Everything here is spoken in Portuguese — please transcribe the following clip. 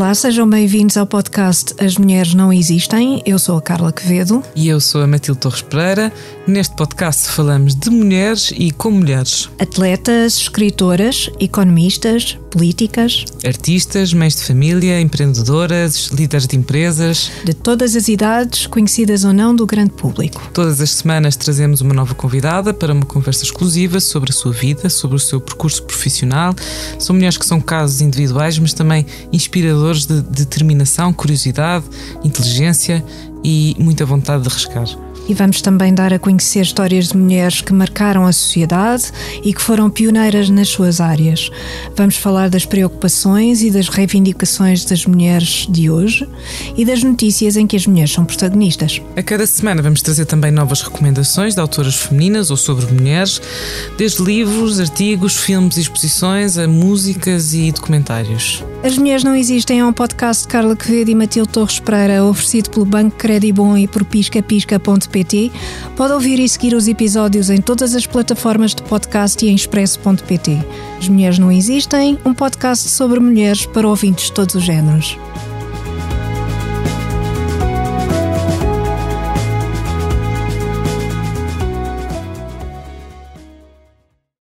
Olá, sejam bem-vindos ao podcast As Mulheres Não Existem. Eu sou a Carla Quevedo. E eu sou a Matilde Torres Pereira. Neste podcast falamos de mulheres e com mulheres. Atletas, escritoras, economistas, políticas, artistas, mães de família, empreendedoras, líderes de empresas. De todas as idades, conhecidas ou não do grande público. Todas as semanas trazemos uma nova convidada para uma conversa exclusiva sobre a sua vida, sobre o seu percurso profissional. São mulheres que são casos individuais, mas também inspiradores de determinação, curiosidade, inteligência e muita vontade de arriscar e vamos também dar a conhecer histórias de mulheres que marcaram a sociedade e que foram pioneiras nas suas áreas. Vamos falar das preocupações e das reivindicações das mulheres de hoje e das notícias em que as mulheres são protagonistas. A cada semana vamos trazer também novas recomendações de autoras femininas ou sobre mulheres, desde livros, artigos, filmes e exposições a músicas e documentários. As Mulheres Não Existem é um podcast de Carla Quevedo e Matilde Torres Pereira, oferecido pelo Banco Credibon e por piscapisca.pt Pode ouvir e seguir os episódios em todas as plataformas de podcast e em expresso.pt. As Mulheres Não Existem, um podcast sobre mulheres para ouvintes de todos os géneros.